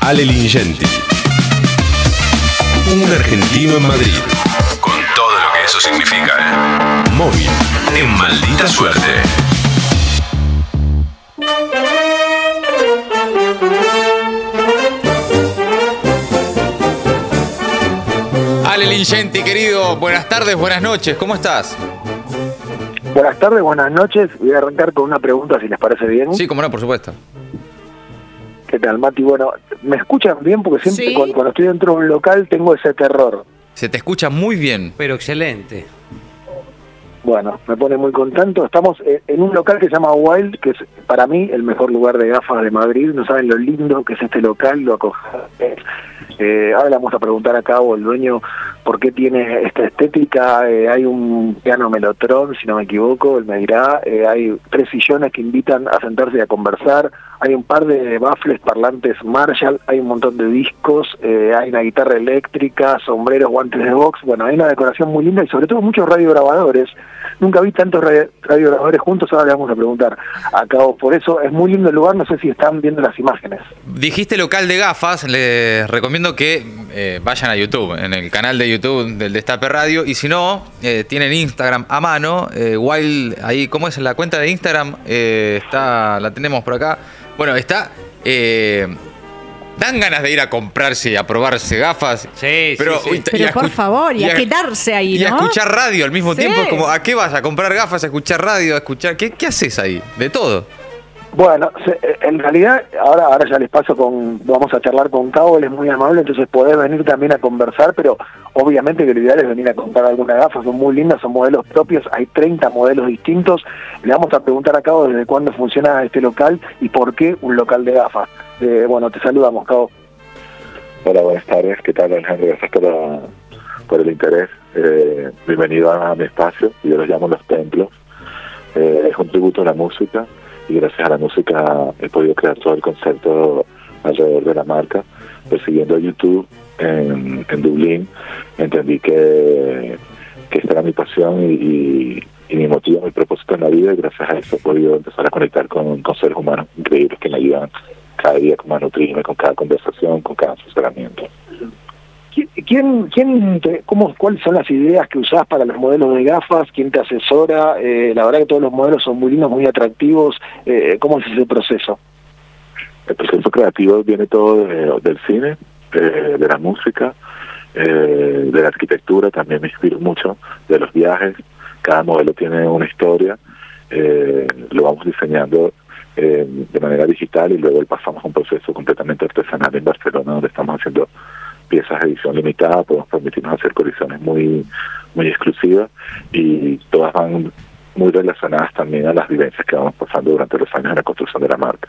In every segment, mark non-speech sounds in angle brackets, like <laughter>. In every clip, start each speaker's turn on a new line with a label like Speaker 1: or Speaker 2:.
Speaker 1: Ale Lingenti. Un argentino en Madrid. Con todo lo que eso significa. ¿eh? Móvil. En maldita suerte.
Speaker 2: Ale Lingenti, querido, buenas tardes, buenas noches, ¿cómo estás?
Speaker 3: Buenas tardes, buenas noches. Voy a arrancar con una pregunta, si les parece bien.
Speaker 2: Sí, como no, por supuesto.
Speaker 3: ¿Qué tal, Mati? Bueno, ¿me escuchan bien? Porque siempre
Speaker 4: Sí.
Speaker 3: cuando, cuando estoy dentro de un local tengo ese terror.
Speaker 2: Se te escucha muy bien.
Speaker 4: Pero excelente.
Speaker 3: Bueno, me pone muy contento. Estamos eh, en un local que se llama Wild, que es para mí el mejor lugar de gafas de Madrid. No saben lo lindo que es este local, lo acogedor. Eh, ahora le vamos a preguntar a Cabo, el dueño, por qué tiene esta estética. Eh, hay un piano Melotron, si no me equivoco, él me dirá. Eh, hay tres sillones que invitan a sentarse y a conversar. Hay un par de baffles parlantes Marshall. Hay un montón de discos. eh, hay una guitarra eléctrica, sombreros, guantes de box. Bueno, hay una decoración muy linda y sobre todo muchos radiograbadores. Nunca vi tantos radio- radiograbadores juntos, ahora le vamos a preguntar a Cabo. Por eso es muy lindo el lugar, no sé si están viendo las imágenes.
Speaker 2: Dijiste local de gafas, les recomiendo que vayan a YouTube, en el canal de YouTube del Destape Radio, y si no, eh, tienen Instagram a mano, eh, Wild, ahí, ¿cómo es la cuenta de Instagram? Eh, está, la tenemos por acá. Bueno, está... eh, Dan ganas de ir a comprarse y a probarse gafas.
Speaker 4: Sí,
Speaker 2: pero,
Speaker 4: sí, sí.
Speaker 2: uy, y
Speaker 5: Pero
Speaker 2: a
Speaker 5: por favor, y a quedarse ahí,
Speaker 2: Y a
Speaker 5: ¿no?
Speaker 2: escuchar radio al mismo
Speaker 5: Sí.
Speaker 2: tiempo. Como, ¿a qué vas? ¿A comprar gafas? ¿A escuchar radio? ¿A escuchar? ¿Qué, qué haces ahí? De todo.
Speaker 3: Bueno, eh, en realidad, ahora ahora ya les paso con, vamos a charlar con Cabo, él es muy amable, entonces podés venir también a conversar, pero obviamente que lo ideal es venir a comprar alguna gafa, son muy lindas, son modelos propios, hay 30 modelos distintos. Le vamos a preguntar a Cabo desde cuándo funciona este local y por qué un local de gafas. Eh, bueno, te saludamos, Cabo.
Speaker 6: Hola, buenas tardes. ¿Qué tal, Alejandro? Gracias por, por el interés. Eh, bienvenido a mi espacio. Yo los llamo Los Templos. Eh, es un tributo a la música y gracias a la música he podido crear todo el concepto alrededor de la marca. Persiguiendo YouTube en, en Dublín, entendí que, que esta era mi pasión y, y- mi motivo, mi propósito en la vida y gracias a eso he podido empezar a conectar con, con seres humanos increíbles que me ayudan cada día como a nutrirme con cada conversación, con cada asesoramiento.
Speaker 3: ¿Quién, quién, te- cómo, ¿Cuáles son las ideas que usás para los modelos de gafas? ¿Quién te asesora? Eh, la verdad que todos los modelos son muy lindos, muy atractivos. Eh, ¿Cómo es ese proceso?
Speaker 6: El proceso creativo viene todo de- del cine, eh, de la música, eh, de la arquitectura, también me inspiro mucho, de los viajes. Cada modelo tiene una historia, eh, lo vamos diseñando eh, de manera digital y luego pasamos a un proceso completamente artesanal en Barcelona donde estamos haciendo piezas de edición limitada, podemos permitirnos hacer colecciones muy, muy exclusivas y todas van muy relacionadas también a las vivencias que vamos pasando durante los años en la construcción de la marca.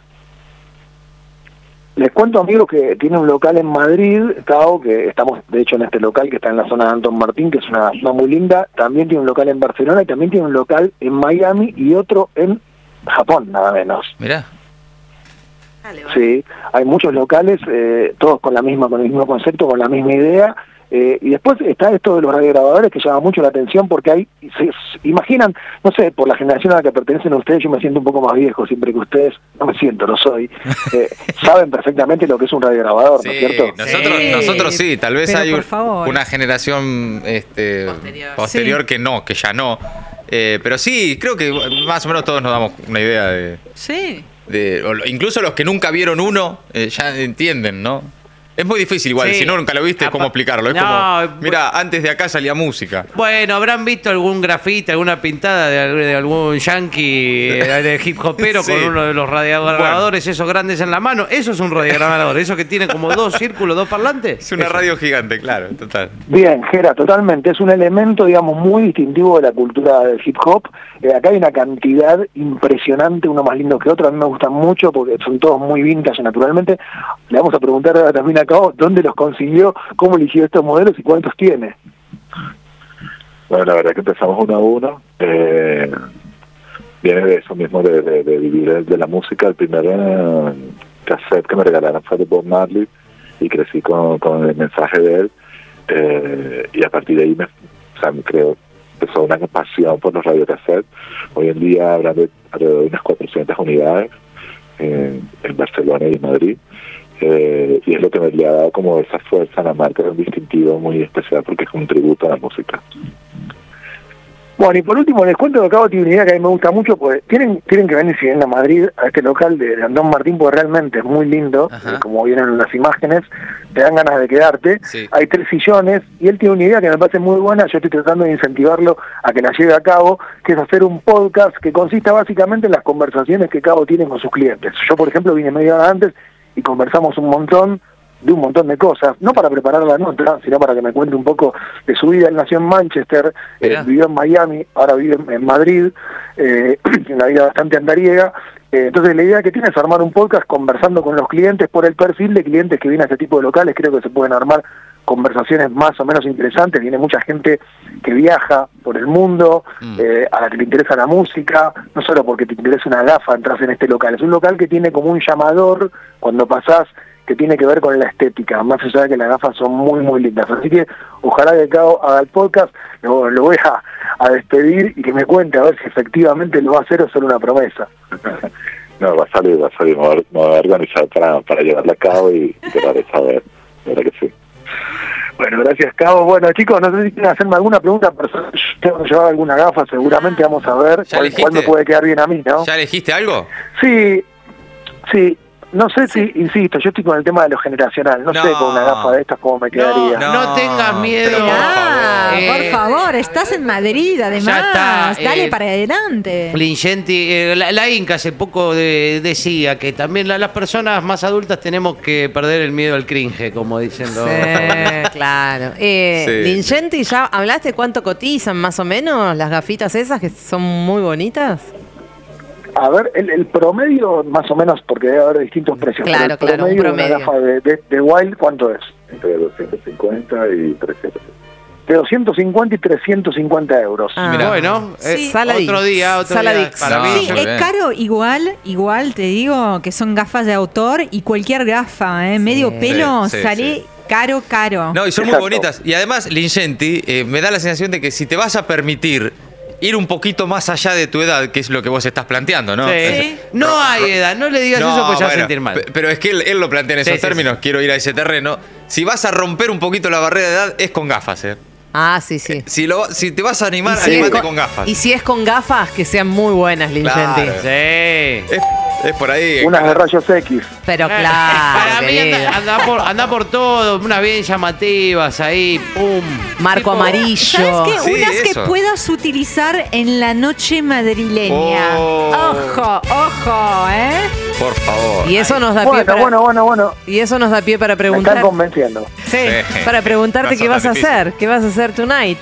Speaker 3: Les cuento, amigos, que tiene un local en Madrid, Cao, que estamos, de hecho, en este local que está en la zona de Anton Martín, que es una zona muy linda. También tiene un local en Barcelona y también tiene un local en Miami y otro en Japón, nada menos.
Speaker 2: Mirá.
Speaker 3: Sí, hay muchos locales, eh, todos con la misma, con el mismo concepto, con la misma idea. eh, y después está esto de los radiograbadores que llama mucho la atención porque hay, se, se imaginan, no sé, por la generación a la que pertenecen ustedes, yo me siento un poco más viejo siempre que ustedes, no me siento, lo soy, <laughs> eh, saben perfectamente lo que es un radiograbador, ¿no es cierto?
Speaker 2: nosotros
Speaker 5: Sí.
Speaker 2: nosotros sí, tal vez hay un- una generación este,
Speaker 4: Posterior.
Speaker 2: posterior
Speaker 5: Sí.
Speaker 2: que no, que ya no. Eh, pero sí, creo que más o menos todos nos damos una idea de...
Speaker 5: Sí.
Speaker 2: De- incluso los que nunca vieron uno, eh, ya entienden, ¿no? Es muy difícil igual,
Speaker 4: Sí.
Speaker 2: si no nunca lo viste,
Speaker 4: Apa-
Speaker 2: ¿cómo explicarlo? Es
Speaker 4: No,
Speaker 2: como,
Speaker 4: bu-
Speaker 2: mira, antes de acá salía música.
Speaker 4: Bueno, habrán visto algún grafite, alguna pintada de, al- de algún yankee eh, de hip hopero <laughs>
Speaker 2: Sí.
Speaker 4: con uno de los radiograbadores esos grandes en la mano. Eso es un radiograbador, eso que tiene como dos círculos, dos parlantes.
Speaker 2: Es una
Speaker 4: Eso.
Speaker 2: radio gigante, claro, total.
Speaker 3: Bien, Gera, totalmente. Es un elemento, digamos, muy distintivo de la cultura del hip hop. Eh, acá hay una cantidad impresionante, uno más lindo que otro. A mí me gustan mucho porque son todos muy vintage, naturalmente. Le vamos a preguntar también acá dónde los consiguió, cómo eligió estos modelos y cuántos tiene.
Speaker 6: Bueno, la verdad que empezamos uno a uno. Eh, viene de eso mismo, de, de, de vivir de, la música. El primer eh, cassette que me regalaron fue de Bob Marley y crecí con, con el mensaje de él. Eh, y a partir de ahí me, o sea, me creo, empezó una pasión por los radiocassettes. Hoy en día habrá de alrededor de unas 400 unidades en Barcelona y en Madrid. Eh, y es lo que me le ha dado como esa fuerza a la marca, un distintivo muy especial porque es un tributo a la música.
Speaker 3: Bueno, y por último les cuento que acabo tiene una idea que a mí me gusta mucho, pues tienen, tienen que venir si vienen a Madrid, a este local de, de Andón Martín, porque realmente es muy lindo,
Speaker 2: Ajá.
Speaker 3: eh, como vienen en las imágenes, te dan ganas de quedarte.
Speaker 2: Sí.
Speaker 3: Hay tres sillones, y él tiene una idea que me parece muy buena, yo estoy tratando de incentivarlo a que la lleve a cabo, que es hacer un podcast que consista básicamente en las conversaciones que Cabo tiene con sus clientes. Yo, por ejemplo, vine media hora antes y conversamos un montón de un montón de cosas, no para preparar la nota, sino para que me cuente un poco de su vida. Él nació en Manchester, eh, vivió en Miami, ahora vive en, Madrid, eh, <clears throat> una vida bastante andariega. Eh, entonces la idea que tiene es armar un podcast conversando con los clientes por el perfil de clientes que vienen a este tipo de locales. Creo que se pueden armar conversaciones más o menos interesantes. Viene mucha gente que viaja por el mundo,
Speaker 2: Mm.
Speaker 3: eh, a la que le interesa la música, no solo porque te interesa una gafa entras en este local. Es un local que tiene como un llamador cuando pasás que tiene que ver con la estética, más allá de que las gafas son muy, muy lindas. Así que ojalá que Cao haga el podcast, lo, lo voy a, a despedir y que me cuente a ver si efectivamente lo va a hacer o solo una promesa.
Speaker 6: No, va a salir, va a salir, me voy a- organizar para, para llevarla a cabo y, y te lo haré saber, de verdad que sí.
Speaker 3: Bueno, gracias, Cabo. Bueno, chicos, no sé si quieren hacerme alguna pregunta personal. Yo tengo que llevar alguna gafa, seguramente vamos a ver
Speaker 2: ¿Ya
Speaker 3: cuál, cuál me puede quedar bien a mí, ¿no?
Speaker 2: ¿Ya elegiste algo?
Speaker 3: Sí, sí. No sé si, insisto, yo estoy con el tema de lo generacional. No,
Speaker 2: No.
Speaker 3: sé con una gafa de estas cómo me quedaría.
Speaker 4: No, no tengas miedo.
Speaker 2: pero por
Speaker 5: Ah,
Speaker 2: favor.
Speaker 5: por
Speaker 4: Eh,
Speaker 5: favor, estás en Madrid, además.
Speaker 4: está,
Speaker 5: Dale
Speaker 4: eh,
Speaker 5: para adelante.
Speaker 4: Lingenti, eh, la, la Inca hace poco de- decía que también la- las personas más adultas tenemos que perder el miedo al cringe, como dicen los...
Speaker 7: Sí, claro. Eh,
Speaker 2: Sí.
Speaker 7: Lingenti, ¿ya hablaste cuánto cotizan más o menos las gafitas esas que son muy bonitas?
Speaker 3: A ver, el, el promedio, más o menos, porque debe haber distintos precios.
Speaker 7: Claro,
Speaker 3: pero el
Speaker 7: claro, un
Speaker 3: promedio, de una
Speaker 7: promedio.
Speaker 3: gafa de, de, de Wild, ¿cuánto es?
Speaker 6: Entre 250 y 300.
Speaker 3: De 250 y 350 euros.
Speaker 7: Ah.
Speaker 2: Mirá.
Speaker 4: Bueno, eh,
Speaker 5: Sí.
Speaker 4: otro día, otro
Speaker 7: Saladix.
Speaker 4: día. Para
Speaker 2: No,
Speaker 4: mí,
Speaker 5: Sí, es
Speaker 2: bien.
Speaker 5: caro igual, igual te digo que son gafas de autor y cualquier gafa, ¿eh? medio pelo,
Speaker 2: Sí, sí,
Speaker 5: sale
Speaker 2: sí.
Speaker 5: caro, caro.
Speaker 2: No, y son
Speaker 3: Exacto.
Speaker 2: muy bonitas. Y además, Lingenti, eh, me da la sensación de que si te vas a permitir ir un poquito más allá de tu edad, que es lo que vos estás planteando, ¿no?
Speaker 4: Sí. No hay edad, no le digas
Speaker 2: No,
Speaker 4: eso porque ya vas a
Speaker 2: bueno,
Speaker 4: sentir mal.
Speaker 2: pe- Pero es que él, él lo plantea en esos
Speaker 4: sí,
Speaker 2: términos,
Speaker 4: sí.
Speaker 2: quiero ir a ese terreno. Si vas a romper un poquito la barrera de edad, es con gafas, ¿eh?
Speaker 7: Ah, sí, sí.
Speaker 2: Si, lo, si te vas a animar,
Speaker 7: si
Speaker 2: animate
Speaker 7: con-
Speaker 2: con gafas.
Speaker 7: Y si es con gafas, que sean muy buenas, Lingenti.
Speaker 2: Claro.
Speaker 4: Sí.
Speaker 2: Es, es por ahí.
Speaker 3: Unas de rayos X.
Speaker 7: Pero
Speaker 4: Eh,
Speaker 7: claro.
Speaker 4: Para mí anda, anda por, anda por todo, unas bien llamativas ahí, pum.
Speaker 7: Marco
Speaker 4: Tipo-
Speaker 7: amarillo.
Speaker 5: ¿Sabes qué?
Speaker 2: Sí,
Speaker 5: Unas que puedas utilizar en la noche madrileña.
Speaker 2: Oh.
Speaker 5: Ojo, ojo, ¿eh?
Speaker 2: Por favor.
Speaker 7: Y eso nos da pie
Speaker 3: Bueno,
Speaker 7: para,
Speaker 3: bueno, bueno, bueno.
Speaker 7: y eso nos da pie para
Speaker 3: Me
Speaker 7: preguntar.
Speaker 3: están convenciendo.
Speaker 7: Sí,
Speaker 2: Sí.
Speaker 7: para preguntarte qué vas a hacer, qué vas a hacer tonight.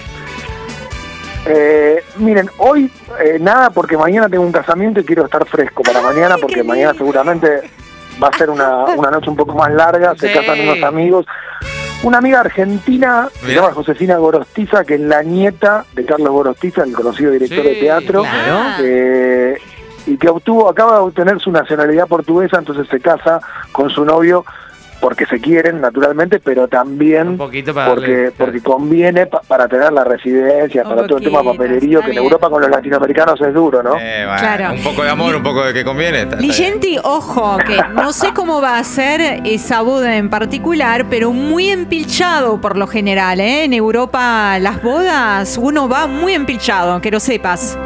Speaker 3: Eh, miren, hoy eh, nada, porque mañana tengo un casamiento y quiero estar fresco para mañana, porque mañana seguramente va a ser una, una noche un poco más larga. Se
Speaker 4: Sí.
Speaker 3: casan unos amigos. Una amiga argentina, se
Speaker 2: Mirá.
Speaker 3: llama Josefina Gorostiza, que es la nieta de Carlos Gorostiza, el conocido director
Speaker 4: Sí,
Speaker 3: de teatro.
Speaker 5: claro.
Speaker 3: eh, y que obtuvo, acaba de obtener su nacionalidad portuguesa, entonces se casa con su novio porque se quieren, naturalmente, pero también
Speaker 4: Un poquito para
Speaker 3: porque
Speaker 4: darle-
Speaker 3: porque conviene pa- para tener la residencia,
Speaker 5: Un
Speaker 3: para todo el tema papelerío, que en. Europa con los latinoamericanos es duro, ¿no?
Speaker 2: Eh, bueno,
Speaker 5: Claro.
Speaker 2: Un poco de amor, un poco de que conviene.
Speaker 5: Ligenti, ojo, que no sé cómo va a ser esa boda en particular, pero muy empilchado por lo general, ¿eh? En Europa las bodas uno va muy empilchado, que lo sepas.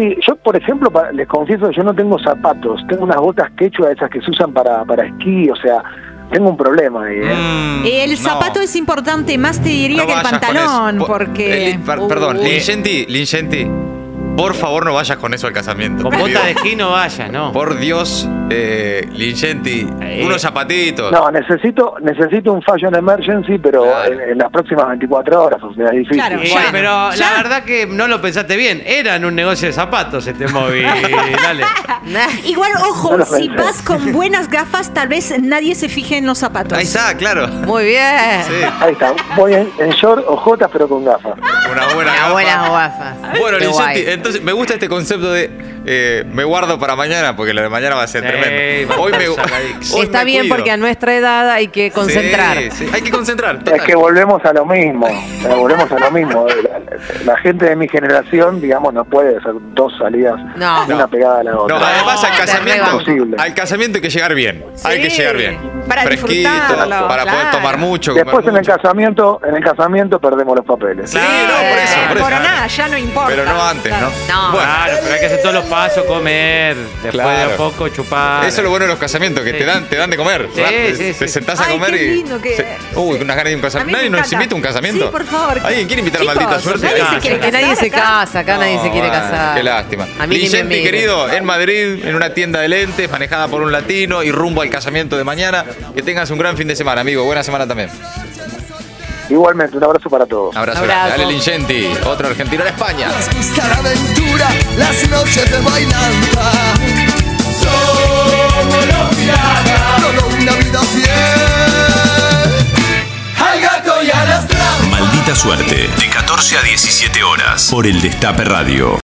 Speaker 3: Sí, yo por ejemplo, pa- les confieso yo no tengo zapatos, tengo unas botas quechua esas que se usan para, para esquí, o sea, tengo un problema ahí, ¿eh?
Speaker 2: Mm,
Speaker 5: El
Speaker 2: no.
Speaker 5: zapato es importante, más te diría
Speaker 2: No
Speaker 5: que el pantalón, porque...
Speaker 2: eh, perdón,
Speaker 4: Uh.
Speaker 2: Lingenti, Lingenti, por favor no vayas con eso al casamiento.
Speaker 4: Con bota de esquí no vayas, ¿no?
Speaker 2: Por Dios, eh, Lingenti,
Speaker 4: Eh.
Speaker 2: unos zapatitos.
Speaker 3: No, necesito necesito un fashion emergency, pero
Speaker 2: Claro.
Speaker 3: en, en las próximas 24 horas, o sea, es difícil.
Speaker 5: Claro. Ya,
Speaker 4: pero
Speaker 5: ya.
Speaker 4: la verdad que no lo pensaste bien. Era en un negocio de zapatos este móvil. <laughs> Dale.
Speaker 5: Igual, ojo,
Speaker 3: No
Speaker 5: si vas con buenas gafas, tal vez nadie se fije en los zapatos.
Speaker 2: Ahí está, claro.
Speaker 7: Muy bien.
Speaker 2: Sí.
Speaker 3: Ahí está, voy en, en short o jotas, pero con gafas.
Speaker 2: Una buena
Speaker 7: Una
Speaker 2: gafa.
Speaker 7: buena guafa.
Speaker 2: Bueno,
Speaker 7: Qué guay.
Speaker 2: entonces me gusta este concepto de eh, me guardo para mañana porque lo de mañana va a ser
Speaker 4: Sí,
Speaker 2: tremendo.
Speaker 4: va a
Speaker 2: Hoy me,
Speaker 4: estar saladix.
Speaker 2: hoy
Speaker 7: Está
Speaker 2: me
Speaker 7: bien
Speaker 2: cuido.
Speaker 7: porque a nuestra edad hay que concentrar.
Speaker 2: Sí, sí, hay que concentrar.
Speaker 3: Es
Speaker 2: total.
Speaker 3: que volvemos a lo mismo, eh, volvemos a lo mismo. La, la gente de mi generación, digamos, no puede hacer dos salidas,
Speaker 7: No.
Speaker 3: una
Speaker 2: No.
Speaker 3: pegada a la otra.
Speaker 2: No, además al
Speaker 7: te
Speaker 2: casamiento,
Speaker 3: rebanco.
Speaker 2: al casamiento hay que llegar bien. hay que
Speaker 5: Sí,
Speaker 2: llegar bien.
Speaker 5: para
Speaker 2: Fresquito,
Speaker 5: disfrutarlo,
Speaker 2: para poder
Speaker 5: claro.
Speaker 2: tomar mucho. comer
Speaker 3: Después en el
Speaker 2: mucho.
Speaker 3: casamiento, en el casamiento perdemos los papeles.
Speaker 2: Sí, no, por eso, por eso.
Speaker 5: Coroná, ya no importa.
Speaker 2: Pero no antes, ¿no?
Speaker 7: No.
Speaker 2: Bueno,
Speaker 4: Claro, pero hay que hacer todos los pasos, comer, después de a poco chupar.
Speaker 2: Eso es lo bueno de los casamientos, que
Speaker 4: Sí.
Speaker 2: te dan, te dan de comer.
Speaker 4: Sí,
Speaker 2: ¿verdad? Te-
Speaker 4: sí,
Speaker 2: te
Speaker 4: sí.
Speaker 2: sentás a
Speaker 5: Ay,
Speaker 2: comer
Speaker 5: qué
Speaker 2: y.
Speaker 5: lindo que-
Speaker 2: se- Uy, unas ganas de un
Speaker 5: A mí
Speaker 2: casamiento.
Speaker 5: me
Speaker 2: Nadie nos
Speaker 5: encanta.
Speaker 2: invita a un casamiento.
Speaker 5: Sí, por favor.
Speaker 2: ¿Alguien quiere invitar a
Speaker 5: Chicos,
Speaker 2: maldita suerte?
Speaker 5: nadie se quiere
Speaker 7: Que nadie se casa, acá nadie se quiere casar.
Speaker 2: Qué lástima.
Speaker 7: A mí ni me
Speaker 2: Vicente,
Speaker 7: miren.
Speaker 2: querido, en Madrid, en una tienda de lentes, manejada por un latino y rumbo al casamiento de mañana. Que tengas un gran fin de semana, amigo. Buena semana también.
Speaker 3: Igualmente, un abrazo para todos.
Speaker 2: Abrazo,
Speaker 7: Abrazo.
Speaker 2: Dale, Lincenti, otro argentino en España.
Speaker 8: Nos gusta la aventura, las noches de bailanta. Somos los piratas. Solo una vida fiel. Al gato y a las trampas.
Speaker 1: Maldita suerte. De 14 a 17 horas. Por el Destape Radio.